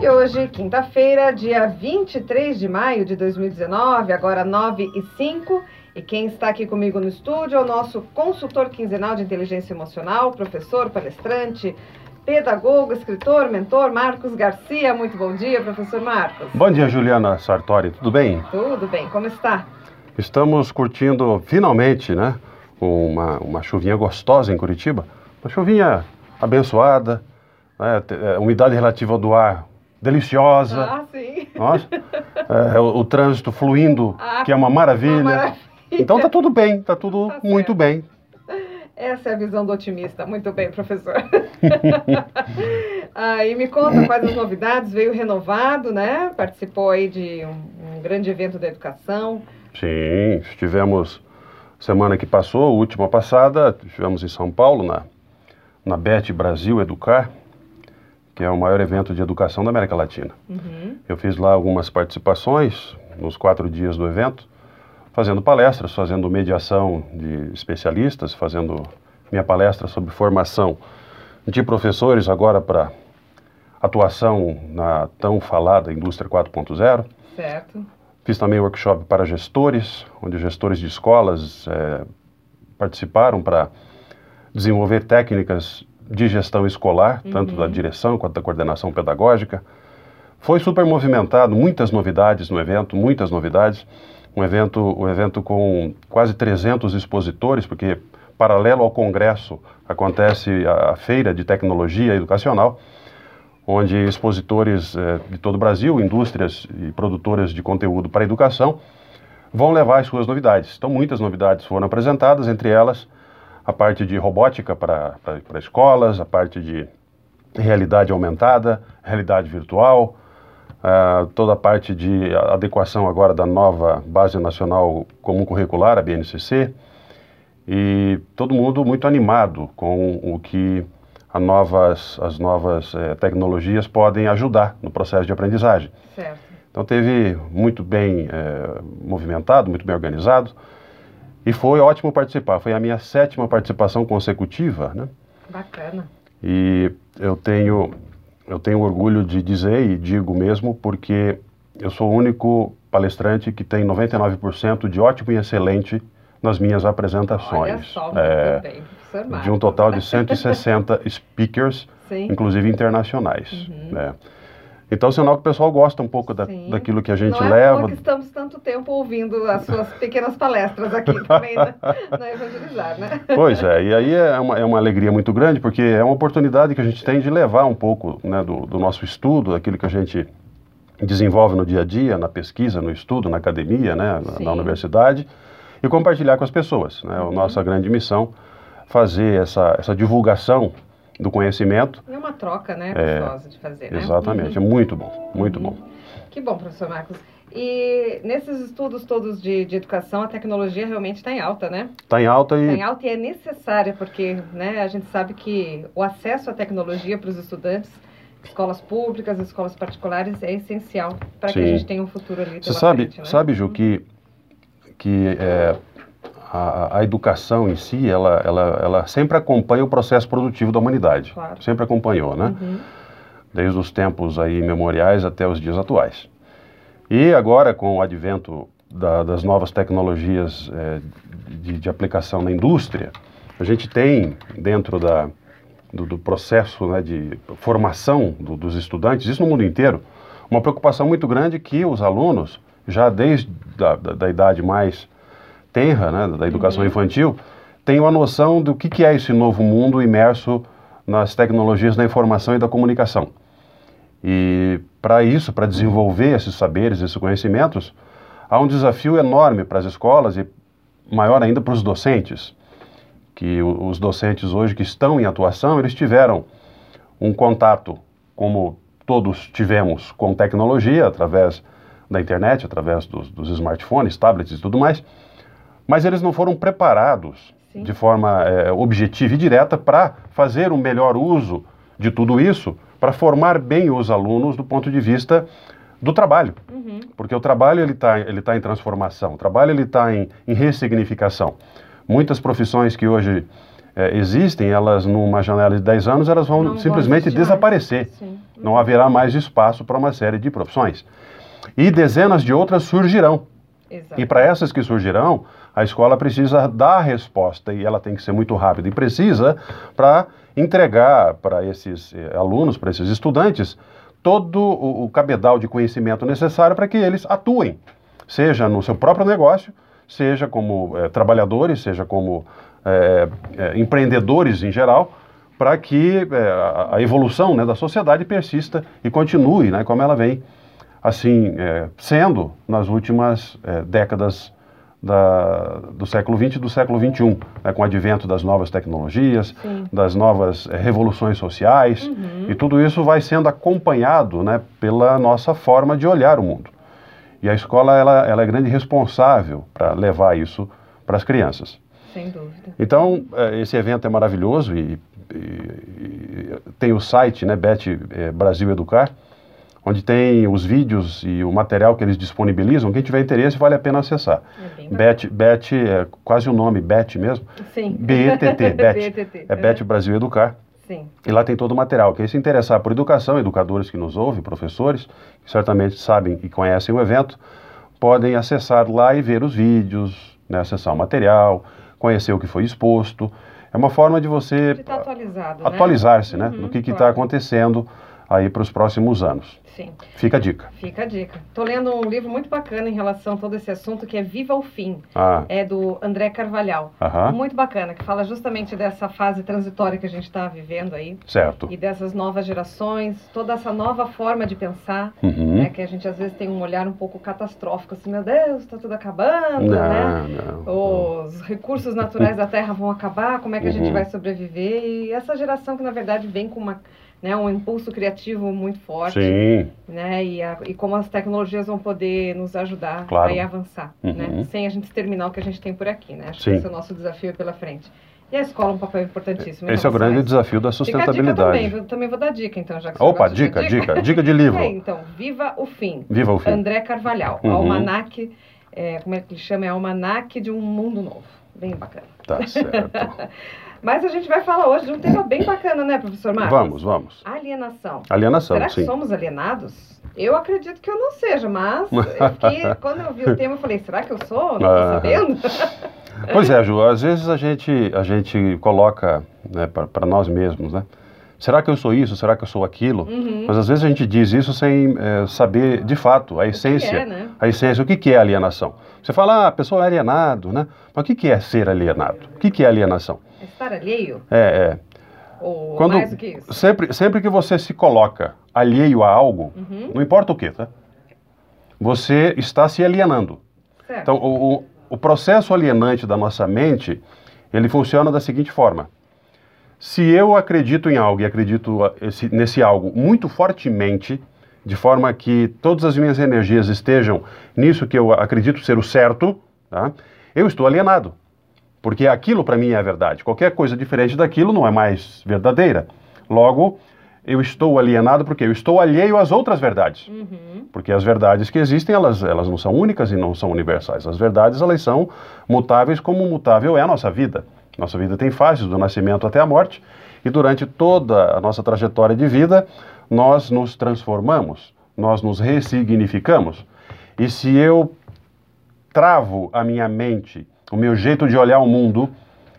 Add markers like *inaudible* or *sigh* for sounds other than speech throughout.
E hoje, quinta-feira, dia 23 de maio de 2019, agora 9 e 5. E quem está aqui comigo no estúdio é o nosso consultor quinzenal de inteligência emocional, professor, palestrante, pedagogo, escritor, mentor, Marcos Garcia. Muito bom dia, professor Marcos. Bom dia, Juliana Sartori. Tudo bem? Tudo bem. Como está? Estamos curtindo, finalmente, né, uma, uma chuvinha gostosa em Curitiba. Uma chuvinha abençoada, né, é, umidade relativa do ar deliciosa. Ah, sim. Nossa, é, o, o, trânsito fluindo, ah, que é uma maravilha. Uma maravilha. Então tá tudo bem, tá tudo tá muito bem. Essa é a visão do otimista. Muito bem, professor. aí *laughs* me conta quais as novidades. Veio renovado, né? Participou aí de um, um grande evento da educação. Sim, estivemos semana que passou, última passada, estivemos em São Paulo, na, na BET Brasil Educar, que é o maior evento de educação da América Latina. Uhum. Eu fiz lá algumas participações nos quatro dias do evento fazendo palestras, fazendo mediação de especialistas, fazendo minha palestra sobre formação de professores agora para atuação na tão falada indústria 4.0. Certo. Fiz também workshop para gestores, onde gestores de escolas é, participaram para desenvolver técnicas de gestão escolar, uhum. tanto da direção quanto da coordenação pedagógica. Foi super movimentado, muitas novidades no evento, muitas novidades um evento, um evento com quase 300 expositores, porque paralelo ao congresso acontece a, a feira de tecnologia educacional, onde expositores eh, de todo o Brasil, indústrias e produtoras de conteúdo para a educação, vão levar as suas novidades. Então, muitas novidades foram apresentadas, entre elas a parte de robótica para, escolas, a parte de realidade aumentada, realidade virtual, Uh, toda a parte de adequação agora da nova Base Nacional Comum Curricular, a BNCC, e todo mundo muito animado com o que novas, as novas eh, tecnologias podem ajudar no processo de aprendizagem. Certo. Então teve muito bem eh, movimentado, muito bem organizado, e foi ótimo participar. Foi a minha sétima participação consecutiva, né? Bacana. E eu tenho eu tenho orgulho de dizer, e digo mesmo, porque eu sou o único palestrante que tem 99% de ótimo e excelente nas minhas apresentações. Olha só, é, bem, de um total de 160 *laughs* speakers, Sim. inclusive internacionais. Uhum. Né? Então, sinal que o pessoal gosta um pouco da, daquilo que a gente Não é leva. Não estamos tanto tempo ouvindo as suas pequenas palestras aqui *laughs* também na, na Evangelizar, né? Pois é, e aí é uma, é uma alegria muito grande, porque é uma oportunidade que a gente tem de levar um pouco né, do, do nosso estudo, daquilo que a gente desenvolve no dia a dia, na pesquisa, no estudo, na academia, né, na, na universidade, e compartilhar com as pessoas. Né? Uhum. A nossa grande missão fazer essa, essa divulgação do conhecimento. É uma troca, né, é, gostosa de fazer, né? Exatamente, uhum. é muito bom, muito uhum. bom. Que bom, professor Marcos. E nesses estudos todos de, de educação, a tecnologia realmente está em alta, né? Está em alta e... Está em alta e é necessária, porque né, a gente sabe que o acesso à tecnologia para os estudantes, escolas públicas, escolas particulares, é essencial para que a gente tenha um futuro ali Você sabe, frente, né? sabe, Ju, que, que é, a, a, educação em si, ela, ela, ela sempre acompanha o processo produtivo da humanidade. Claro. Sempre acompanhou, né? Uhum. Desde os tempos aí memoriais até os dias atuais. E agora, com o advento da, das novas tecnologias é, de, de, aplicação na indústria, a gente tem dentro da, do, do processo né, de formação do, dos estudantes, isso no mundo inteiro, uma preocupação muito grande que os alunos, já desde da, da, da idade mais tenra, né, da educação uhum. infantil, tenham a noção do que, que é esse novo mundo imerso nas tecnologias da informação e da comunicação. E para isso, para desenvolver esses saberes, esses conhecimentos, há um desafio enorme para as escolas e maior ainda para os docentes, que os docentes hoje que estão em atuação, eles tiveram um contato, como todos tivemos, com tecnologia, através da internet, através dos, dos smartphones, tablets e tudo mais, mas eles não foram preparados Sim. de forma é, objetiva e direta para fazer o um melhor uso de tudo isso, para formar bem os alunos do ponto de vista do trabalho. Uhum. Porque o trabalho ele está ele tá em transformação, o trabalho ele está em, em ressignificação. Muitas profissões que hoje é, existem, elas numa janela de 10 anos, elas vão Não simplesmente desaparecer. Sim. Não haverá mais espaço para uma série de profissões. E dezenas de outras surgirão. Exato. E para essas que surgirão, a escola precisa dar a resposta e ela tem que ser muito rápida e precisa para entregar para esses eh, alunos, para esses estudantes, todo o, o cabedal de conhecimento necessário para que eles atuem, seja no seu próprio negócio, seja como eh, trabalhadores, seja como eh, eh, empreendedores em geral, para que a, a evolução né, da sociedade persista e continue né, como ela vem assim sendo nas últimas décadas da- do século XX e do século XXI, né, com o advento das novas tecnologias, Sim. das novas eh, revoluções sociais, Uhum. e tudo isso vai sendo acompanhado né, pela nossa forma de olhar o mundo. E a escola ela, ela é grande responsável para levar isso para as crianças. Sem dúvida. Então, eh, esse evento é maravilhoso e, e- e tem o site, né, Bet eh, Brasil Educar, onde tem os vídeos e o material que eles disponibilizam. Quem tiver interesse, vale a pena acessar. É. Bet, Bet é quase o nome, Bet mesmo. Sim. B-E-T-T, *laughs* Bet. BETT. É Bet Brasil Educar. Sim. E lá tem todo o material. Quem se interessar por educação, educadores que nos ouvem, professores, que certamente sabem e conhecem o evento, podem acessar lá e ver os vídeos, né, acessar o material, conhecer o que foi exposto. É uma forma de você De estar atualizado, né? atualizar-se né, Uhum, do que está claro. acontecendo aí para os próximos anos. Sim. Fica a dica. Fica a dica. Estou lendo um livro muito bacana em relação a todo esse assunto, que é Viva o Fim. Ah, É do André Carvalhal. aham, Muito bacana, que fala justamente dessa fase transitória que a gente está vivendo aí. certo. E dessas novas gerações, toda essa nova forma de pensar, Uhum. né? Que a gente às vezes tem um olhar um pouco catastrófico, assim, meu Deus, está tudo acabando, né? Não, não. Os recursos naturais da Terra vão acabar, como é que a gente Uhum. vai sobreviver? E essa geração que, na verdade, vem com uma, né, um impulso criativo muito forte, Sim, né? E, a- e como as tecnologias vão poder nos ajudar Claro. a avançar, Uhum. né? Sem a gente terminar o que a gente tem por aqui, né? Acho Sim. que esse é o nosso desafio pela frente. E a escola é um papel importantíssimo. esse é o grande desafio da dica sustentabilidade. também, eu também vou dar dica, então, já que senhor Opa, dica, dar dica, *laughs* dica de livro. É, então, Viva o Fim. Viva o fim. André Carvalhal, Uhum. Almanac, é, como é que ele chama? É Almanac de um Mundo Novo. Bem bacana. Tá certo. *laughs* Mas a gente vai falar hoje de um tema bem bacana, né, professor Marcos? Vamos, vamos. Alienação. Alienação, Será que sim. somos alienados? Eu acredito que eu não seja, mas *laughs* eu fiquei- quando eu vi o tema, eu falei, será que eu sou? Não tô Ah. sabendo? *laughs* Pois é, Ju, às vezes a gente, a gente coloca né, para nós mesmos, né? Será que eu sou isso? Será que eu sou aquilo? Uhum. Mas às vezes a gente diz isso sem eh, saber de fato a essência. é, né? A essência, o que, que é alienação? Você fala, ah, a pessoa é alienado, né? Mas o que, que é ser alienado? O que, que é alienação? É Estar alheio? É, é. Ou Quando, mais do que isso? sempre, sempre que você se coloca alheio a algo, Uhum. não importa o que, tá? Você está se alienando. Certo. Então, o, o, processo alienante da nossa mente, ele funciona da seguinte forma. Se eu acredito em algo e acredito esse- nesse algo muito fortemente, de forma que todas as minhas energias estejam nisso que eu acredito ser o certo, tá? eu estou alienado. Porque aquilo para mim é a verdade. Qualquer coisa diferente daquilo não é mais verdadeira. Logo, eu estou alienado porque eu estou alheio às outras verdades. Uhum. Porque as verdades que existem, elas, elas não são únicas e não são universais. As verdades, elas são mutáveis como mutável é a nossa vida. Nossa vida tem fases, do nascimento até a morte. E durante toda a nossa trajetória de vida, nós nos transformamos, nós nos ressignificamos. E se eu travo a minha mente, o meu jeito de olhar o mundo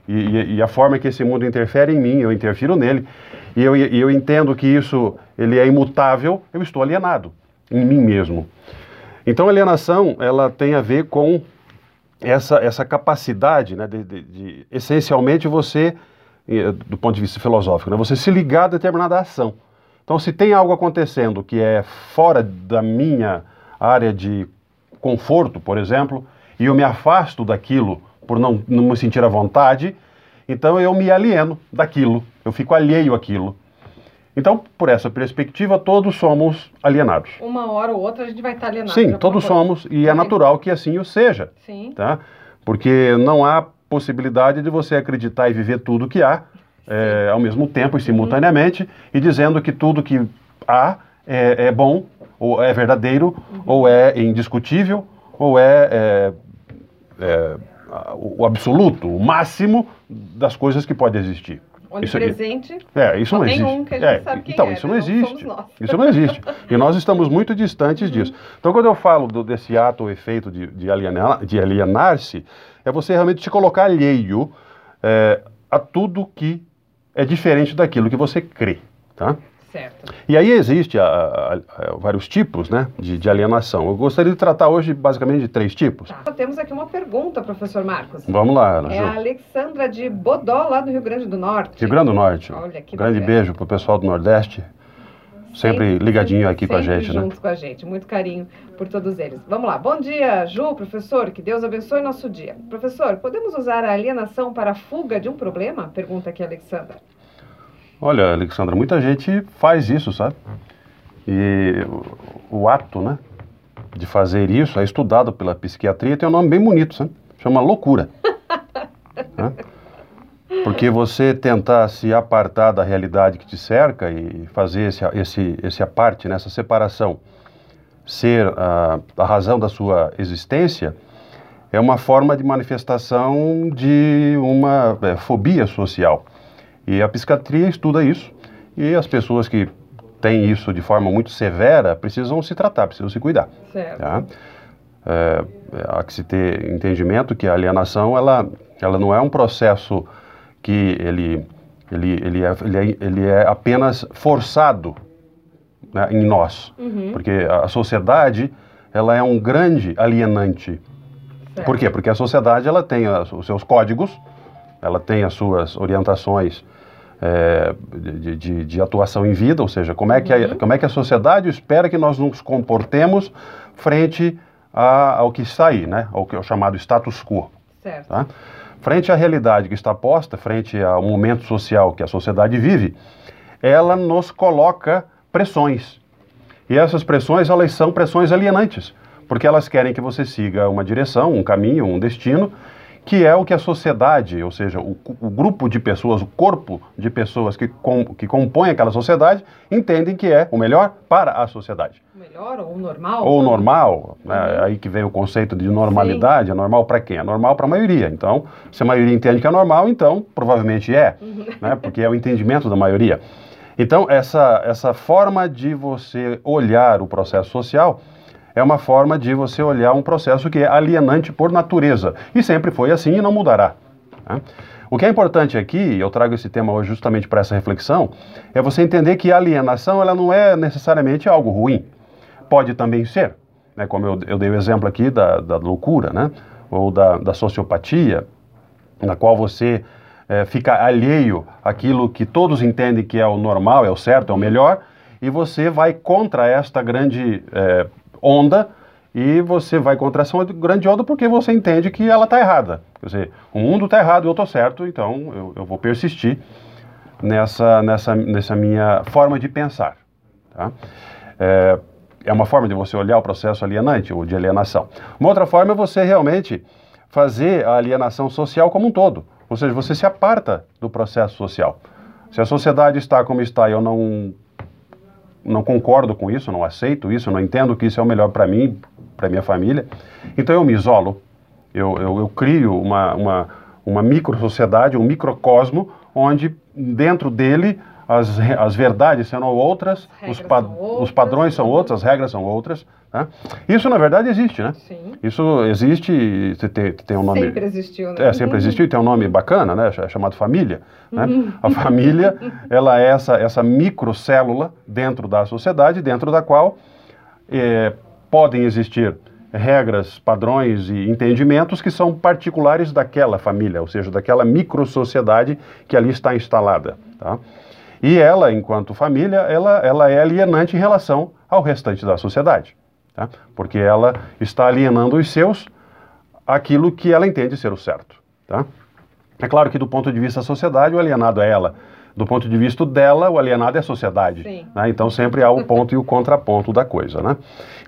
e, e- a forma que esse mundo interfere em mim, eu interfiro nele, e eu, e eu entendo que isso ele é imutável, eu estou alienado em mim mesmo. Então alienação ela tem a ver com essa, essa capacidade, né, de, de- de, essencialmente você, eh, do ponto de vista filosófico, né, você se ligar a determinada ação. Então, se tem algo acontecendo que é fora da minha área de conforto, por exemplo, e eu me afasto daquilo por não, não me sentir à vontade, então eu me alieno daquilo, eu fico alheio àquilo. Então, por essa perspectiva, todos somos alienados. Uma hora ou outra a gente vai estar alienado. Sim, todos coisa. somos, e é natural que assim o seja, Sim. tá? Porque não há possibilidade de você acreditar e viver tudo que há é, ao mesmo tempo e simultaneamente e dizendo que tudo que há é, é bom, ou é verdadeiro, ou é indiscutível, ou é, é, é, o absoluto, o máximo das coisas que pode existir. Onipresente. Isso, é, isso não existe. Um que a gente é, então, é, isso né? não existe. Isso não existe. E nós estamos muito distantes disso. Então, quando eu falo do, desse ato ou efeito de, de, alienar, de alienar-se, é você realmente se colocar alheio é, a tudo que é diferente daquilo que você crê. Tá? Certo. E aí existe a, a, a, vários tipos né, de, de, alienação. Eu gostaria de tratar hoje basicamente de três tipos. Tá. Temos aqui uma pergunta, professor Marcos. Vamos lá, Ana. É a Alexandra de Bodó, lá do Rio Grande do Norte. Rio Grande do Norte. Olha que Grande bacana. beijo para o pessoal do Nordeste. Sempre, ligadinho aqui sempre com a gente, juntos né? juntos com a gente. Muito carinho por todos eles. Vamos lá. Bom dia, Ju, professor. Que Deus abençoe nosso dia. Professor, podemos usar a alienação para a fuga de um problema? Pergunta aqui a Alexandra. Olha, Alexandra, muita gente faz isso, sabe? E o, o ato, né, de fazer isso é estudado pela psiquiatria tem um nome bem bonito, sabe? Chama loucura. *laughs* né? Porque você tentar se apartar da realidade que te cerca e fazer esse, esse, esse aparte, né, separação, ser a, a razão da sua existência, é uma forma de manifestação de uma é, fobia social. E a psiquiatria estuda isso, e as pessoas que têm isso de forma muito severa precisam se tratar, precisam se cuidar. Certo. Tá? É, há que se ter entendimento que a alienação ela, ela não é um processo que ele, ele, ele, é, ele, é, ele é apenas forçado né, em nós, Uhum. porque a sociedade ela é um grande alienante. Certo. Por quê? Porque a sociedade ela tem os seus códigos, ela tem as suas orientações é, de, de- de atuação em vida, ou seja, como é, que a, Uhum. como é que a sociedade espera que nós nos comportemos frente a- ao que está aí, né? ao que é chamado status quo. Certo. Tá? Frente à realidade que está posta, frente ao momento social que a sociedade vive, ela nos coloca pressões. E essas pressões, elas são pressões alienantes, porque elas querem que você siga uma direção, um caminho, um destino, que é o que a sociedade, ou seja, o, o grupo de pessoas, o corpo de pessoas que, com, que compõem aquela sociedade, entendem que é o melhor para a sociedade. Melhor ou normal? Ou normal, né? aí que vem o conceito de normalidade, é normal para quem? É normal para a maioria. Então, se a maioria entende que é normal, então provavelmente é, *laughs* né? porque é o entendimento da maioria. Então, essa, essa forma de você olhar o processo social é uma forma de você olhar um processo que é alienante por natureza. E sempre foi assim e não mudará. né? O que é importante aqui, eu trago esse tema hoje justamente para essa reflexão, é você entender que a alienação ela não é necessariamente algo ruim. Pode também ser, né? como eu, eu dei o exemplo aqui da, da loucura, né? ou da, da sociopatia, na qual você eh, fica alheio àquilo que todos entendem que é o normal, é o certo, é o melhor, e você vai contra esta grande eh, onda, e você vai contra essa grande onda porque você entende que ela está errada. Quer dizer, o mundo está errado eu estou certo, então eu, eu vou persistir nessa, nessa, nessa minha forma de pensar. Tá? É, é uma forma de você olhar o processo alienante ou de alienação. Uma outra forma é você realmente fazer a alienação social como um todo. Ou seja, você se aparta do processo social. Se a sociedade está como está e eu não, não concordo com isso, não aceito isso, não entendo que isso é o melhor para mim, para minha família, então eu me isolo. Eu, eu, eu crio uma, uma, uma micro-sociedade, um microcosmo, onde dentro dele as, as verdades serão outras, As os, pa- são outras. os padrões são outros, as regras são outras. Tá? Isso, na verdade, existe, né? Sim. Isso existe, e tem, tem- um nome... Sempre existiu, né? É, sempre existiu e tem um nome bacana, né? ch- Chamado família. Né? A família, *laughs* ela é essa, essa microcélula dentro da sociedade, dentro da qual eh, podem existir regras, padrões e entendimentos que são particulares daquela família, ou seja, daquela microsociedade que ali está instalada. Tá? E ela, enquanto família, ela, ela é alienante em relação ao restante da sociedade. Tá? Porque ela está alienando os seus aquilo que ela entende ser o certo. Tá? É claro que do ponto de vista da sociedade, o alienado é ela. Do ponto de vista dela, o alienado é a sociedade. Né? Então sempre há o ponto e o contraponto da coisa. Né?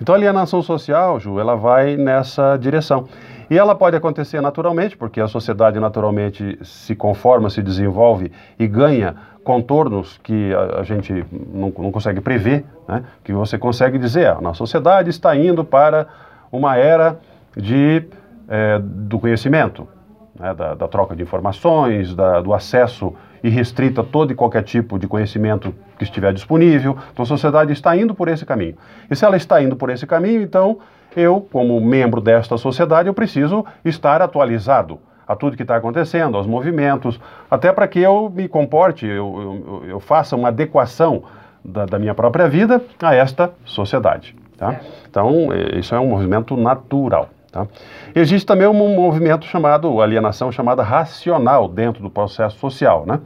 Então a alienação social, Ju, ela vai nessa direção. E ela pode acontecer naturalmente, porque a sociedade naturalmente se conforma, se desenvolve e ganha contornos que a, a gente não, não consegue prever, né? que você consegue dizer, ah, a sociedade está indo para uma era de, eh, do conhecimento. né, da, da, troca de informações, da, do acesso irrestrito a todo e qualquer tipo de conhecimento que estiver disponível. Então a sociedade está indo por esse caminho. E se ela está indo por esse caminho, então eu, como membro desta sociedade, eu preciso estar atualizado a tudo que está acontecendo, aos movimentos, até para que eu me comporte, eu, eu, eu faça uma adequação da, da, minha própria vida a esta sociedade. Tá? Então, é, isso é um movimento natural. Tá? Existe também um movimento chamado, alienação chamada racional dentro do processo social. Né?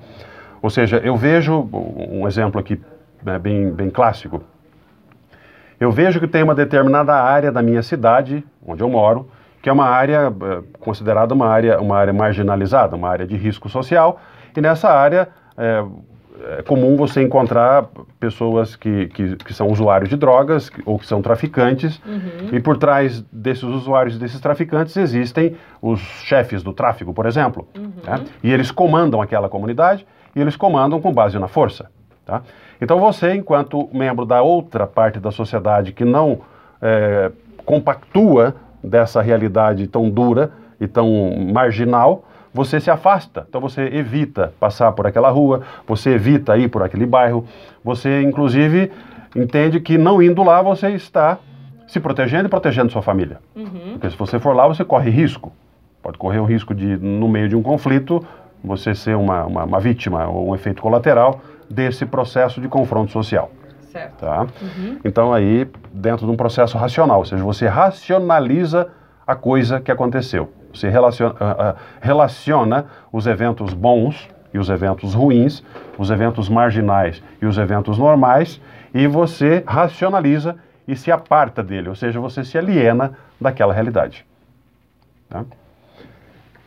Ou seja, eu vejo, um exemplo aqui né, bem, bem clássico, eu vejo que tem uma determinada área da minha cidade, onde eu moro, que é uma área eh, considerada uma área, uma área marginalizada, uma área de risco social, e nessa área é, é comum você encontrar pessoas que, que, que, são usuários de drogas ou que são traficantes, uhum. e por trás desses usuários, desses traficantes, existem os chefes do tráfico, por exemplo, uhum. né? e eles comandam aquela comunidade, e eles comandam com base na força. Tá? Então você, enquanto membro da outra parte da sociedade que não é, compactua dessa realidade tão dura e tão marginal, você se afasta. Então você evita passar por aquela rua, você evita ir por aquele bairro, você inclusive entende que não indo lá você está se protegendo e protegendo sua família. Uhum. Porque se você for lá, você corre risco. Pode correr o risco de, no meio de um conflito, você ser uma, uma, uma vítima ou um efeito colateral desse processo de confronto social. Certo. Tá? Uhum. Então aí, dentro de um processo racional, ou seja, você racionaliza a coisa que aconteceu. Você relaciona, uh, uh, relaciona os eventos bons e os eventos ruins, os eventos marginais e os eventos normais, e você racionaliza e se aparta dele, ou seja, você se aliena daquela realidade. Tá?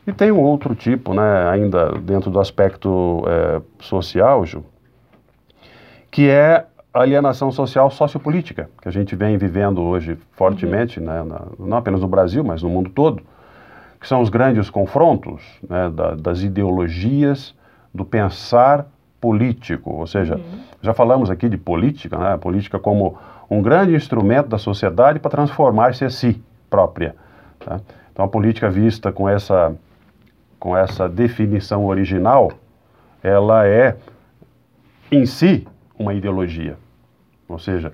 E tem um outro tipo, né, ainda dentro do aspecto é, social, Ju, que é alienação social sociopolítica, que a gente vem vivendo hoje fortemente, uhum. né, na, não apenas no Brasil, mas no mundo todo, que são os grandes confrontos né, da, das ideologias, do pensar político. Ou seja, uhum. já falamos aqui de política, né, a política como um grande instrumento da sociedade para transformar-se a si própria. Tá? Então a política vista com essa, com essa definição original, ela é em si uma ideologia. Ou seja,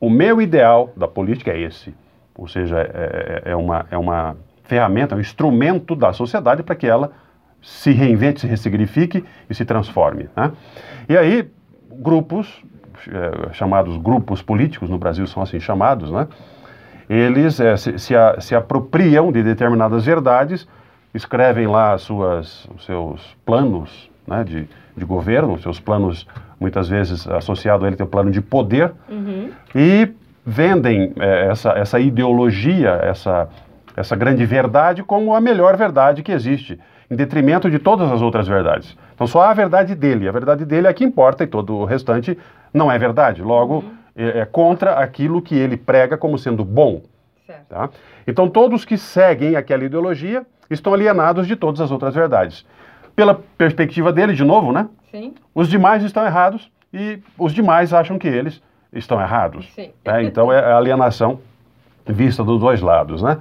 o meu ideal da política é esse. Ou seja, é, é, é uma, é uma ferramenta, é um instrumento da sociedade para que ela se reinvente, se ressignifique e se transforme. Né? E aí, grupos, é, chamados grupos políticos, no Brasil são assim chamados, né? eles é, se, se, a, se, apropriam de determinadas verdades, escrevem lá suas, os seus planos né, de, de governo, seus planos muitas vezes associado a ele tem o plano de poder, uhum. e vendem é, essa, essa ideologia, essa, essa grande verdade como a melhor verdade que existe, em detrimento de todas as outras verdades. Então só há a verdade dele, a verdade dele é que importa e todo o restante não é verdade. Logo, uhum. é, é, contra aquilo que ele prega como sendo bom. Tá? Então todos que seguem aquela ideologia estão alienados de todas as outras verdades. Pela perspectiva dele, de novo, né? Sim. Os demais estão errados e os demais acham que eles estão errados. Sim. Né? Então é a alienação vista dos dois lados, né?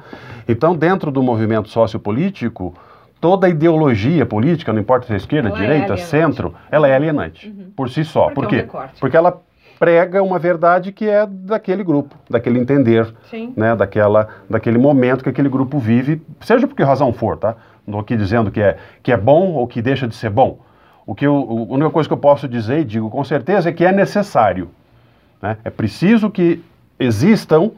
Então, dentro do movimento sociopolítico, toda ideologia política, não importa se é esquerda, ela é direita, é centro, ela é alienante uhum. por si só. Por quê? Porque ela prega uma verdade que é daquele grupo, daquele entender, Sim. né, daquela, daquele momento que aquele grupo vive, seja por que razão for, tá? Não estou aqui dizendo que é, que é bom ou que deixa de ser bom. O que eu, a única coisa que eu posso dizer, e digo com certeza, é que é necessário. Né? É preciso que existam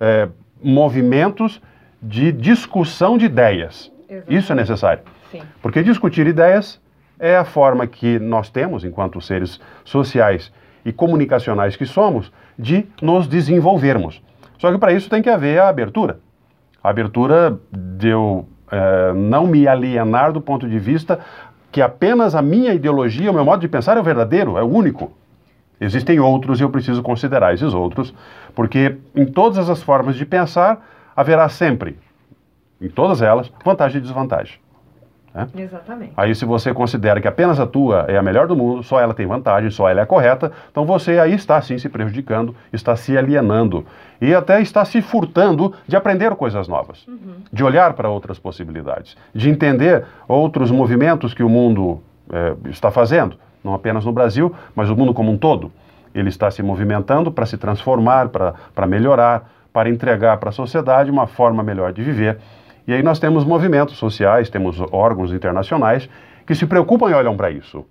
é, movimentos de discussão de ideias. Isso é necessário. Sim. Porque discutir ideias é a forma que nós temos, enquanto seres sociais e comunicacionais que somos, de nos desenvolvermos. Só que para isso tem que haver a abertura. A abertura de eu é, não me alienar do ponto de vista que apenas a minha ideologia, o meu modo de pensar é o verdadeiro, é o único. Existem outros e eu preciso considerar esses outros, porque em todas as formas de pensar haverá sempre, em todas elas, vantagem e desvantagem. Né? Exatamente. Aí se você considera que apenas a tua é a melhor do mundo, só ela tem vantagem, só ela é correta, então você aí está sim se prejudicando, está se alienando e até está se furtando de aprender coisas novas, uhum. de olhar para outras possibilidades, de entender outros movimentos que o mundo é, está fazendo, não apenas no Brasil, mas o mundo como um todo. Ele está se movimentando para se transformar, para melhorar, para entregar para a sociedade uma forma melhor de viver e aí nós temos movimentos sociais, temos órgãos internacionais que se preocupam e olham para isso.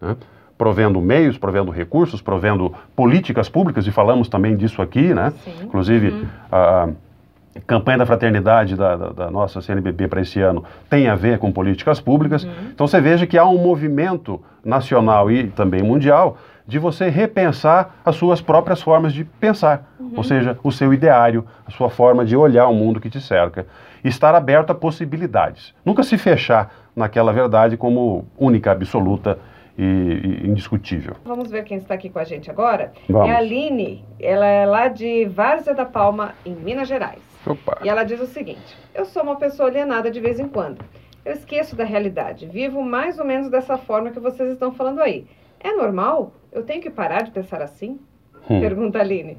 Né? Provendo meios, provendo recursos, provendo políticas públicas, e falamos também disso aqui, né? Inclusive, uhum. a campanha da fraternidade da, da, da nossa CNBB para esse ano tem a ver com políticas públicas. Uhum. Então você veja que há um movimento nacional e também mundial de você repensar as suas próprias formas de pensar, uhum. ou seja, o seu ideário, a sua forma de olhar o mundo que te cerca estar aberto a possibilidades. Nunca se fechar naquela verdade como única, absoluta e, e indiscutível. Vamos ver quem está aqui com a gente agora. Vamos. É a Aline, ela é lá de Várzea da Palma, em Minas Gerais. Opa. E ela diz o seguinte: Eu sou uma pessoa alienada de vez em quando. Eu esqueço da realidade. Vivo mais ou menos dessa forma que vocês estão falando aí. É normal? Eu tenho que parar de pensar assim? Hum. Pergunta a Aline.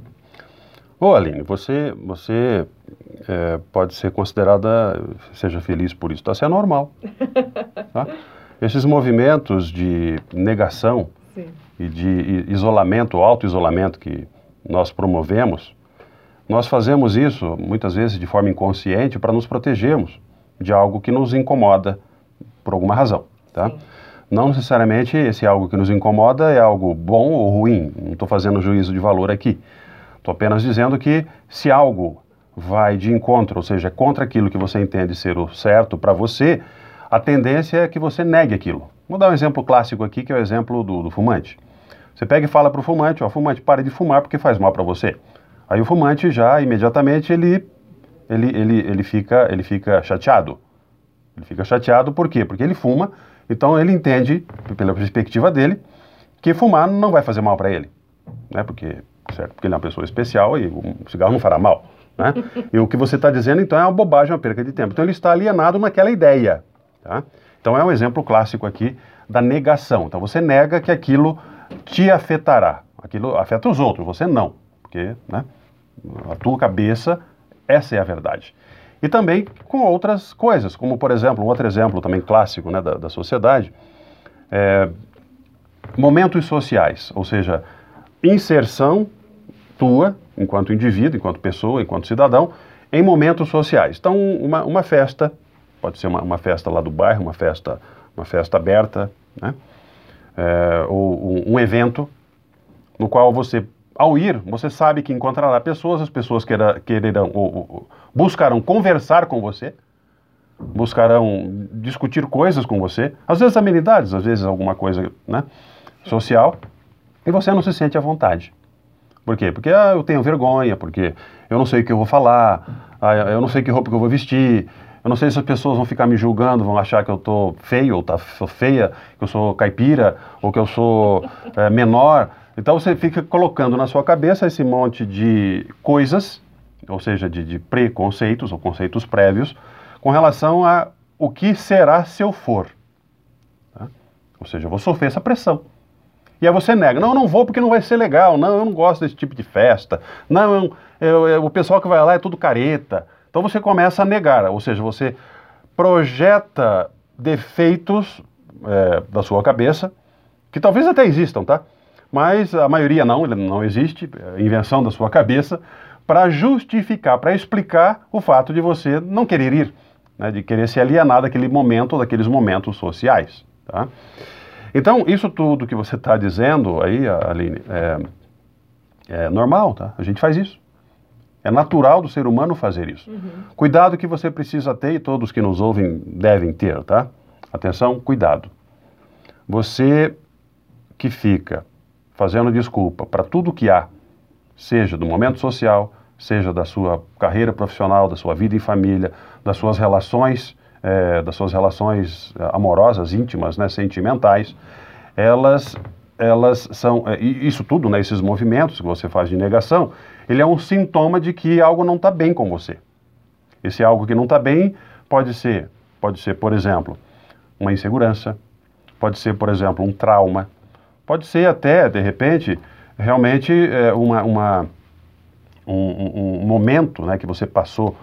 Ô Aline, você, você é, pode ser considerada, seja feliz por isso, tá? Isso é normal. *laughs* Tá? Esses movimentos de negação Sim. e de isolamento, auto-isolamento que nós promovemos, nós fazemos isso muitas vezes de forma inconsciente para nos protegermos de algo que nos incomoda por alguma razão, tá? Não necessariamente esse algo que nos incomoda é algo bom ou ruim, não estou fazendo juízo de valor aqui. Estou apenas dizendo que se algo vai de encontro, ou seja, contra aquilo que você entende ser o certo para você, a tendência é que você negue aquilo. Vou dar um exemplo clássico aqui, que é o exemplo do, do fumante. Você pega e fala para o fumante, ó, fumante, pare de fumar porque faz mal para você. Aí o fumante já, imediatamente, ele, ele, ele, ele, fica, ele fica chateado. Ele fica chateado por quê? Porque ele fuma, então ele entende, pela perspectiva dele, que fumar não vai fazer mal para ele. Né? Porque certo? Porque ele é uma pessoa especial e o cigarro não fará mal. Né? *laughs* e o que você está dizendo, então, é uma bobagem, uma perca de tempo. Então, ele está alienado naquela ideia. Tá? Então, é um exemplo clássico aqui da negação. Então, você nega que aquilo te afetará. Aquilo afeta os outros, você não. Porque né, a tua cabeça, essa é a verdade. E também com outras coisas, como, por exemplo, um outro exemplo também clássico né, da, da sociedade, é, momentos sociais, ou seja, inserção tua, enquanto indivíduo, enquanto pessoa, enquanto cidadão, em momentos sociais. Então, uma, uma festa, pode ser uma, uma, festa lá do bairro, uma festa, uma festa aberta, né? É, ou um, um, evento no qual você, ao ir, você sabe que encontrará pessoas, as pessoas queira, quererão, ou, ou, buscarão conversar com você, buscarão discutir coisas com você, às vezes amenidades, às vezes alguma coisa né, social, e você não se sente à vontade. Por quê? Porque ah, eu tenho vergonha, porque eu não sei o que eu vou falar, ah, eu não sei que roupa que eu vou vestir, eu não sei se as pessoas vão ficar me julgando, vão achar que eu tô feio, ou tá, sou feia, que eu sou caipira, ou que eu sou é, menor. Então você fica colocando na sua cabeça esse monte de coisas, ou seja, de, de preconceitos ou conceitos prévios, com relação a o que será se eu for. Tá? Ou seja, eu vou sofrer essa pressão. E aí você nega, não, eu não vou porque não vai ser legal, não, eu não gosto desse tipo de festa, não, eu, eu, o pessoal que vai lá é tudo careta. Então você começa a negar, ou seja, você projeta defeitos é, da sua cabeça, que talvez até existam, tá? Mas a maioria não, ele não existe, é invenção da sua cabeça, para justificar, para explicar o fato de você não querer ir, né, de querer se alienar daquele momento, daqueles momentos sociais, tá? Então, isso tudo que você está dizendo aí, Aline, é, é, normal, tá? A gente faz isso. É natural do ser humano fazer isso. Uhum. Cuidado que você precisa ter e todos que nos ouvem devem ter, tá? Atenção, cuidado. Você que fica fazendo desculpa para tudo que há, seja do momento social, seja da sua carreira profissional, da sua vida em família, das suas relações é, das suas relações é, amorosas, íntimas, né, sentimentais, elas, elas são, é, isso tudo, né, esses movimentos que você faz de negação, ele é um sintoma de que algo não está bem com você. Esse algo que não está bem pode ser, pode ser, por exemplo, uma insegurança, pode ser, por exemplo, um trauma, pode ser até, de repente, realmente é, uma, uma um, um, um, momento né, que você passou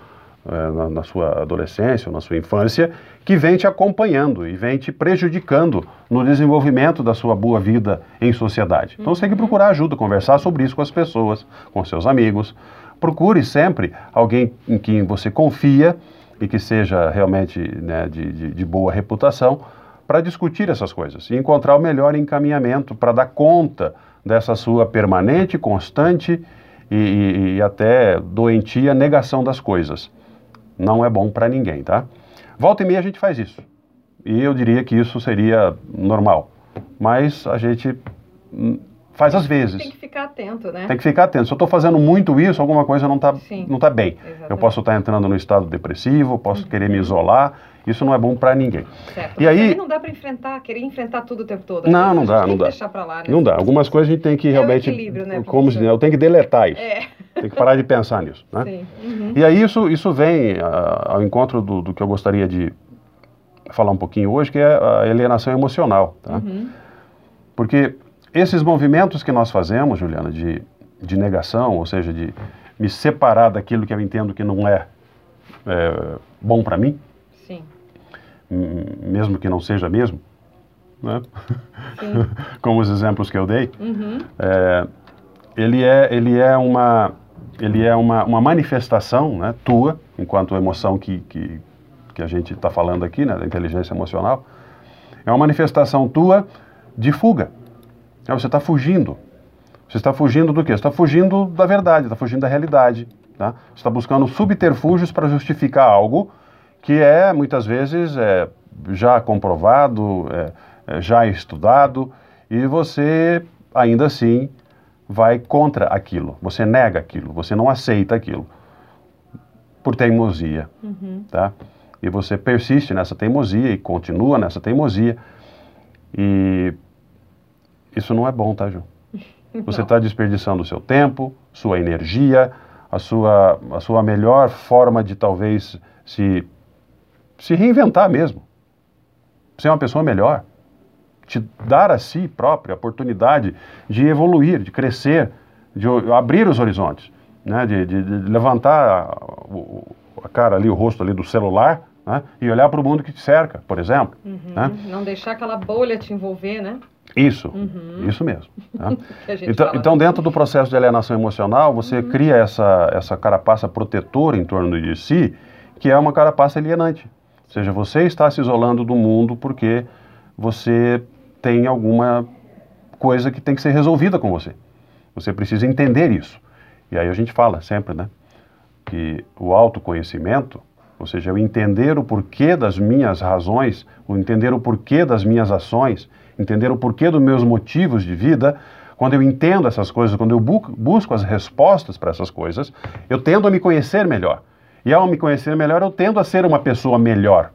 na, na, sua adolescência ou na sua infância que vem te acompanhando e vem te prejudicando no desenvolvimento da sua boa vida em sociedade. Então você tem que procurar ajuda, conversar sobre isso com as pessoas, com seus amigos. Procure sempre alguém em quem você confia e que seja realmente né, de, de, de boa reputação para discutir essas coisas e encontrar o melhor encaminhamento para dar conta dessa sua permanente, constante e, e, e até doentia negação das coisas. Não é bom para ninguém, tá? Volta e meia a gente faz isso. E eu diria que isso seria normal. Mas a gente hum, faz às vezes. Tem que ficar atento, né? Tem que ficar atento. Se eu estou fazendo muito isso, alguma coisa não está não tá bem. Exatamente. Eu posso estar tá entrando no estado depressivo, posso uhum. querer me isolar. Isso não é bom para ninguém. Certo. E aí não dá para enfrentar, querer enfrentar tudo o tempo todo. Não, não dá, não dá. Deixar pra lá, né? Não dá. Algumas coisas a gente tem que é realmente, né, como dizer, eu tenho que deletar isso. É. Tem que parar de pensar nisso, né? Uhum. E aí isso isso vem uh, ao encontro do, do que eu gostaria de falar um pouquinho hoje, que é a alienação emocional, tá? Uhum. Porque esses movimentos que nós fazemos, Juliana, de, de negação, ou seja, de me separar daquilo que eu entendo que não é, é bom para mim, Sim. mesmo que não seja mesmo, né? *laughs* como os exemplos que eu dei, uhum. é, ele é, ele é, uma, ele é uma, uma manifestação né, tua, enquanto emoção que, que, que a gente está falando aqui, né, da inteligência emocional, é uma manifestação tua de fuga. É, você está fugindo. Você está fugindo do quê? Você está fugindo da verdade, está fugindo da realidade. Tá? Você está buscando subterfúgios para justificar algo que é, muitas vezes, é, já comprovado, é, é, já estudado, e você, ainda assim, vai contra aquilo. Você nega aquilo, você não aceita aquilo. Por teimosia. Uhum. Tá? E você persiste nessa teimosia e continua nessa teimosia. E isso não é bom, tá, Ju? *laughs* Você está desperdiçando o seu tempo, sua energia, a sua, a sua melhor forma de talvez se, se reinventar mesmo. Ser uma pessoa melhor. Te dar a si própria a oportunidade de evoluir, de crescer, de abrir os horizontes, né? de, de, de levantar a, cara ali, o rosto ali do celular né? e olhar para o mundo que te cerca, por exemplo. Uhum. Né? Não deixar aquela bolha te envolver, né? Isso, uhum. isso mesmo. *laughs* Tá? então, então, dentro do processo de alienação emocional, você uhum. cria essa, essa carapaça protetora em torno de si, que é uma carapaça alienante. Ou seja, você está se isolando do mundo porque você tem alguma coisa que tem que ser resolvida com você. Você precisa entender isso. E aí a gente fala sempre, né? Que o autoconhecimento, ou seja, o entender o porquê das minhas razões, o entender o porquê das minhas ações, entender o porquê dos meus motivos de vida, quando eu entendo essas coisas, quando eu bu busco as respostas para essas coisas, eu tendo a me conhecer melhor. E ao me conhecer melhor, eu tendo a ser uma pessoa melhor.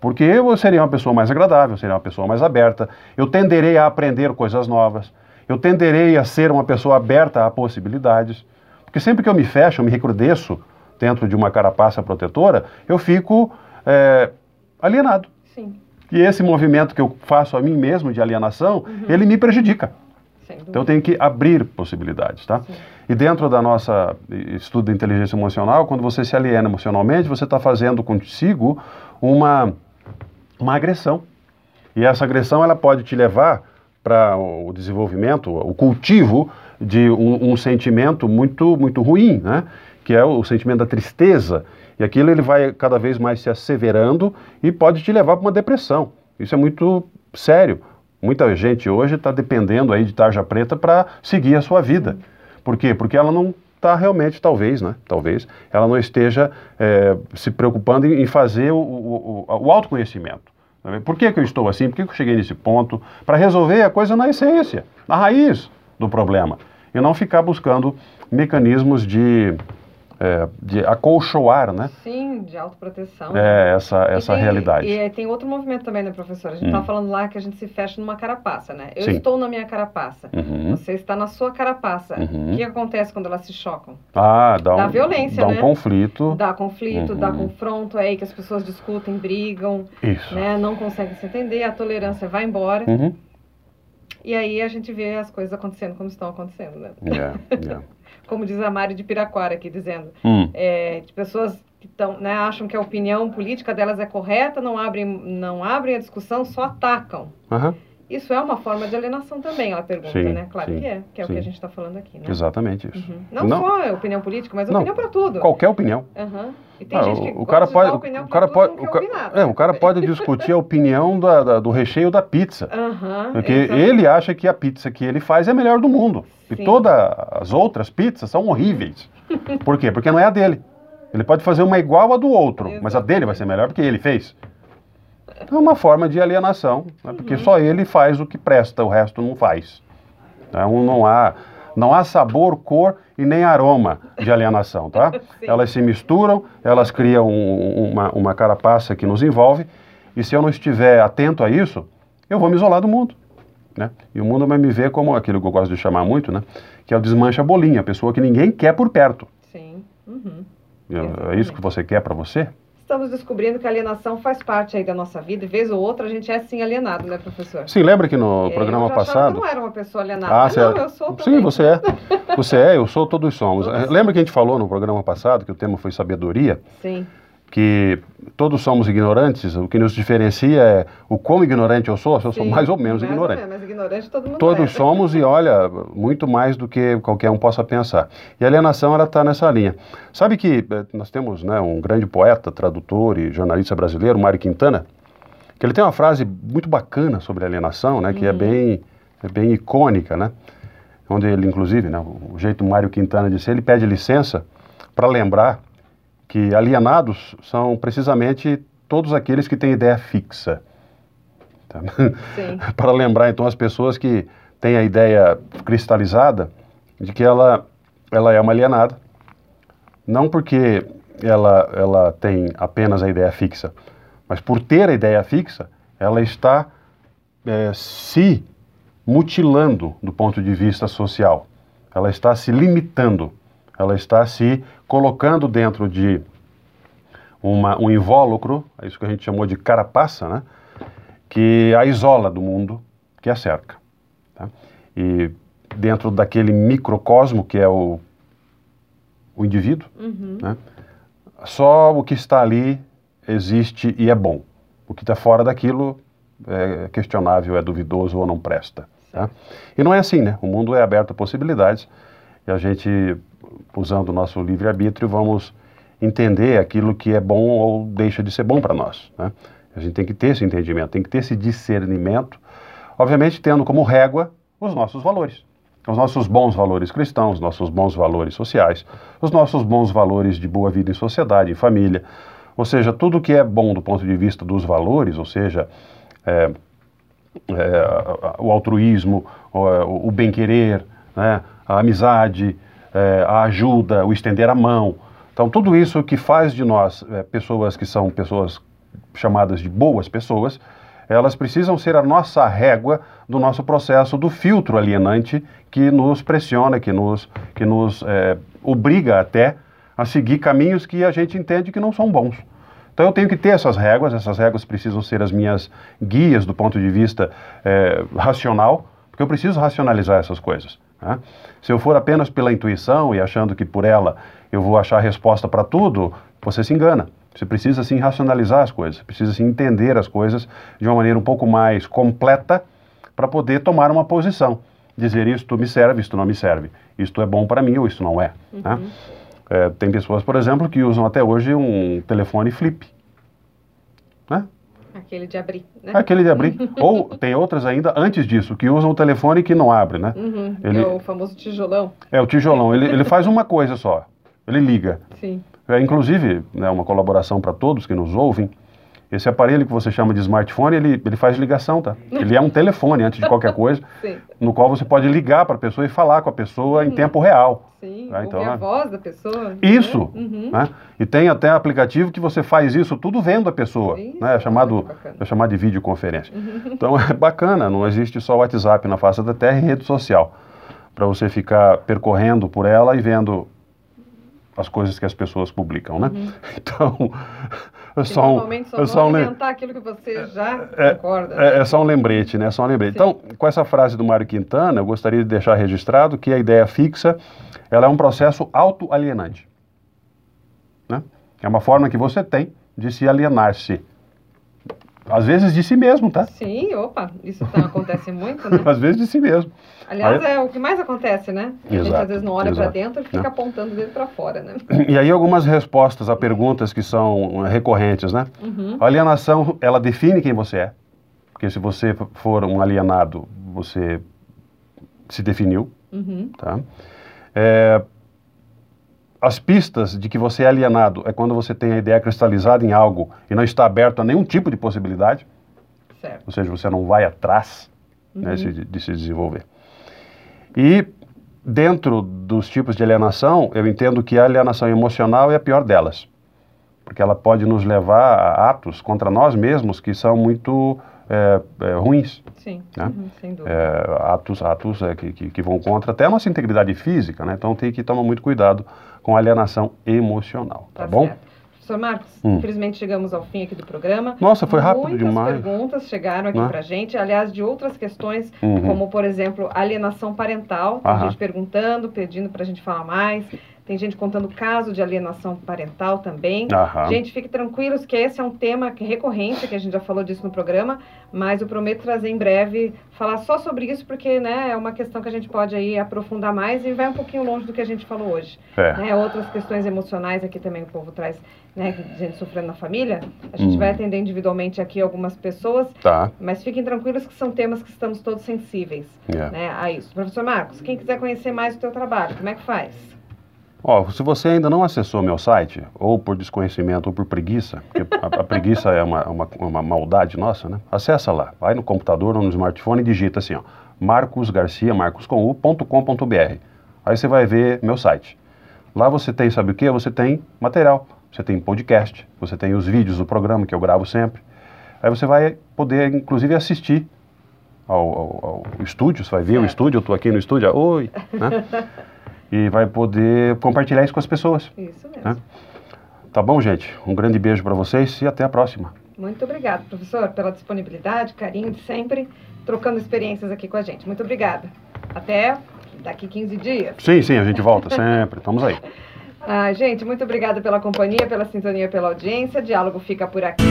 Porque eu seria uma pessoa mais agradável, seria uma pessoa mais aberta, eu tenderei a aprender coisas novas, eu tenderei a ser uma pessoa aberta a possibilidades. Porque sempre que eu me fecho, eu me recrudesço dentro de uma carapaça protetora, eu fico é, alienado. Sim. E esse movimento que eu faço a mim mesmo de alienação, uhum. ele me prejudica. Então eu tenho que abrir possibilidades, tá? Sim. E dentro da nossa estudo de inteligência emocional, quando você se aliena emocionalmente, você está fazendo consigo uma, uma agressão. E essa agressão ela pode te levar para o desenvolvimento, o cultivo de um, um, sentimento muito muito ruim, né? Que é o sentimento da tristeza, e aquilo ele vai cada vez mais se asseverando e pode te levar para uma depressão. Isso é muito sério. Muita gente hoje está dependendo aí de tarja preta para seguir a sua vida. Por quê? Porque ela não está realmente, talvez, né? Talvez, ela não esteja é, se preocupando em, fazer o, o, o, autoconhecimento. Por que, que eu estou assim? Por que, que eu cheguei nesse ponto? Para resolver a coisa na essência, na raiz do problema. E não ficar buscando mecanismos de é, de acolchoar, né? Sim, de autoproteção. É, essa, essa tem, realidade. E tem outro movimento também, né, professora? A gente estava hum. falando lá que a gente se fecha numa carapaça, né? Eu Sim. estou na minha carapaça. Uhum. Você está na sua carapaça. Uhum. O que acontece quando elas se chocam? Ah, dá, dá um, violência, dá né? um conflito. Dá conflito, Uhum. dá confronto, é aí que as pessoas discutem, brigam, Isso. né? Não conseguem se entender, a tolerância vai embora. Uhum. E aí a gente vê as coisas acontecendo como estão acontecendo, né? Yeah, *laughs* yeah. Como diz a Mari de Piraquara aqui, dizendo, Hum. é, de pessoas que tão, né, acham que a opinião política delas é correta, não abrem, não abrem a discussão, só atacam. Aham. Isso é uma forma de alienação também, ela pergunta, Sim, né? Claro sim, que é, que é o sim. que a gente está falando aqui, né? Exatamente isso. Uhum. Não, Não. só a opinião política, mas Não. opinião para tudo. Qualquer opinião. Aham. E tem Ah, gente que o, o cara pode, opinião o cara pode, o ca- é, o cara pode discutir a opinião da- da- do recheio da pizza. Aham, Porque exatamente. ele acha que a pizza que ele faz é a melhor do mundo. E todas as outras pizzas são horríveis. Por quê? Porque não é a dele. Ele pode fazer uma igual a do outro, mas a dele vai ser melhor porque ele fez. É uma forma de alienação, né? porque Uhum. só ele faz o que presta, o resto não faz. Então não há, não há sabor, cor e nem aroma de alienação, tá? *laughs* Elas se misturam, elas criam um- uma, uma carapaça que nos envolve, e se eu não estiver atento a isso, eu vou me isolar do mundo. Né? E o mundo vai me ver como aquilo que eu gosto de chamar muito, né? que é o desmancha bolinha, a pessoa que ninguém quer por perto. Sim. Uhum. É isso que você quer para você? Estamos descobrindo que a alienação faz parte aí da nossa vida, e vez ou outra a gente é sim alienado, né, professor? Sim, lembra que no É, programa eu já passado. eu não era uma pessoa alienada. Ah, você não, é. eu sou também. Sim, você é. Você é, eu sou, todos somos. Todos Eh, Lembra que a gente falou no programa passado que o tema foi sabedoria? Sim. Que todos somos ignorantes, o que nos diferencia é o quão ignorante eu sou, se eu sou sim. mais ou menos Mais ignorante. menos, mas ignorante todo mundo Todos é. somos e olha, muito mais do que qualquer um possa pensar. E a alienação ela está nessa linha. Sabe que eh, nós temos né, um grande poeta, tradutor e jornalista brasileiro, Mário Quintana, que ele tem uma frase muito bacana sobre alienação, né, que é bem é bem icônica, né? Onde ele inclusive, né, o jeito Mário Quintana de ser, ele pede licença para lembrar que alienados são precisamente todos aqueles que têm ideia fixa. Tá? *laughs* Para lembrar então as pessoas que têm a ideia cristalizada de que ela, ela é uma alienada, não porque ela, ela tem apenas a ideia fixa, mas por ter a ideia fixa, ela está eh, se mutilando do ponto de vista social, ela está se limitando, ela está se colocando dentro de uma, um invólucro, é isso que a gente chamou de carapaça, né? que a isola do mundo que a cerca. tá? E dentro daquele microcosmo que é o, o indivíduo, Uhum. né? só o que está ali existe e é bom. O que está fora daquilo é questionável, é duvidoso ou não presta. tá? E não é assim, né? O mundo é aberto a possibilidades e a gente, usando o nosso livre-arbítrio, vamos entender aquilo que é bom ou deixa de ser bom para nós. Né? A gente tem que ter esse entendimento, tem que ter esse discernimento, obviamente tendo como régua os nossos valores. Os nossos bons valores cristãos, nossos bons valores sociais, os nossos bons valores de boa vida em sociedade, em família. Ou seja, tudo que é bom do ponto de vista dos valores, ou seja, é, é, o altruísmo, o, o bem-querer, né, a amizade, é, a ajuda, o estender a mão. Então, tudo isso que faz de nós é, pessoas que são pessoas chamadas de boas pessoas, elas precisam ser a nossa régua do nosso processo do filtro alienante que nos pressiona, que nos, que nos é, obriga até a seguir caminhos que a gente entende que não são bons. Então eu tenho que ter essas réguas, essas réguas precisam ser as minhas guias do ponto de vista é, racional, porque eu preciso racionalizar essas coisas. Né? Se eu for apenas pela intuição e achando que por ela eu vou achar a resposta para tudo, você se engana. Você precisa sim racionalizar as coisas, precisa sim entender as coisas de uma maneira um pouco mais completa para poder tomar uma posição. Dizer isto me serve, isto não me serve, isto é bom para mim ou isto não é. Né? É, tem pessoas, por exemplo, que usam até hoje um telefone flip. Né? Aquele de abrir, né? Aquele de abrir. *laughs* Ou tem outras ainda, antes disso, que usam o telefone que não abre, né? Uhum, Ele- É o famoso tijolão. É o tijolão. Ele, ele faz uma coisa só. Ele liga. Sim. É, inclusive, né, uma colaboração para todos que nos ouvem. Esse aparelho que você chama de smartphone, ele, ele faz ligação, tá? Ele é um telefone, antes de qualquer coisa, *laughs* no qual você pode ligar para a pessoa e falar com a pessoa em tempo real. Sim. Né? então, a voz da pessoa. Isso, né? Uhum. né? E tem até aplicativo que você faz isso tudo vendo a pessoa, né? É chamado, é chamado de videoconferência. Uhum. *laughs* Então é bacana, não existe só WhatsApp na face da Terra e rede social para você ficar percorrendo por ela e vendo as coisas que as pessoas publicam, né? Uhum. *laughs* Então, é só um, normalmente só é só um alimentar aquilo que você já é, concorda. É, é, só um lembrete, né? É só um lembrete. Sim. Então, com essa frase do Mário Quintana, eu gostaria de deixar registrado que a ideia fixa, ela é um processo autoalienante, né? É uma forma que você tem de se alienar-se às vezes de si mesmo, tá? Sim, opa, isso tá, acontece muito, né? *laughs* às vezes de si mesmo. Aliás, aí... é o que mais acontece, né? Exato, a gente às vezes não olha para dentro e fica apontando dele para fora, né? E aí algumas respostas a perguntas que são eh, recorrentes, né? Uhum. A alienação, ela define quem você é. Porque se você for um alienado, você se definiu, uhum. tá? É, as pistas de que você é alienado é quando você tem a ideia cristalizada em algo e não está aberto a nenhum tipo de possibilidade. Certo. Ou seja, você não vai atrás né, uhum. né, de, de se desenvolver. E dentro dos tipos de alienação, eu entendo que a alienação emocional é a pior delas. Porque ela pode nos levar a atos contra nós mesmos que são muito é, é, ruins. Sim, né? uhum, sem dúvida. É, atos atos é, que, que, que, vão contra até a nossa integridade física, né? Então tem que tomar muito cuidado com alienação emocional, tá, tá bom? Certo. Professor Marcos, hum. infelizmente chegamos ao fim aqui do programa. Nossa, foi rápido Muitas demais. Muitas perguntas chegaram aqui né? para gente, aliás, de outras questões, uhum. como, por exemplo, alienação parental. Tem gente perguntando, pedindo para a gente falar mais. Tem gente contando caso de alienação parental também. Aham. Gente, fique tranquilos que esse é um tema recorrente, que a gente já falou disso no programa, mas eu prometo trazer em breve, falar só sobre isso, porque né, é uma questão que a gente pode aí aprofundar mais e vai um pouquinho longe do que a gente falou hoje. É. Né, outras questões emocionais aqui também o povo traz, né, gente sofrendo na família. A gente hum. vai atender individualmente aqui algumas pessoas, tá. mas fiquem tranquilos que são temas que estamos todos sensíveis yeah. né, a isso. Professor Marcos, quem quiser conhecer mais o teu trabalho, como é que faz? Ó, se você ainda não acessou meu site, ou por desconhecimento ou por preguiça, porque a, a preguiça é uma, uma, uma, maldade nossa, né? Acessa lá, vai no computador ou no smartphone e digita assim, ó, marcosgarcia. Aí você vai ver meu site. Lá você tem, sabe o que? Você tem material, você tem podcast, você tem os vídeos do programa que eu gravo sempre. Aí você vai poder, inclusive, assistir ao, ao, ao estúdio, você vai ver o estúdio, eu estou aqui no estúdio, oi, né? *laughs* e vai poder compartilhar isso com as pessoas. Isso mesmo. Né? Tá bom, gente? Um grande beijo para vocês e até a próxima. Muito obrigado, professor, pela disponibilidade, carinho de sempre, trocando experiências aqui com a gente. Muito obrigada. Até daqui 15 dias. Sim, sim, a gente volta *laughs* sempre. Estamos aí. Ah, gente, muito obrigada pela companhia, pela sintonia, pela audiência. Diálogo fica por aqui.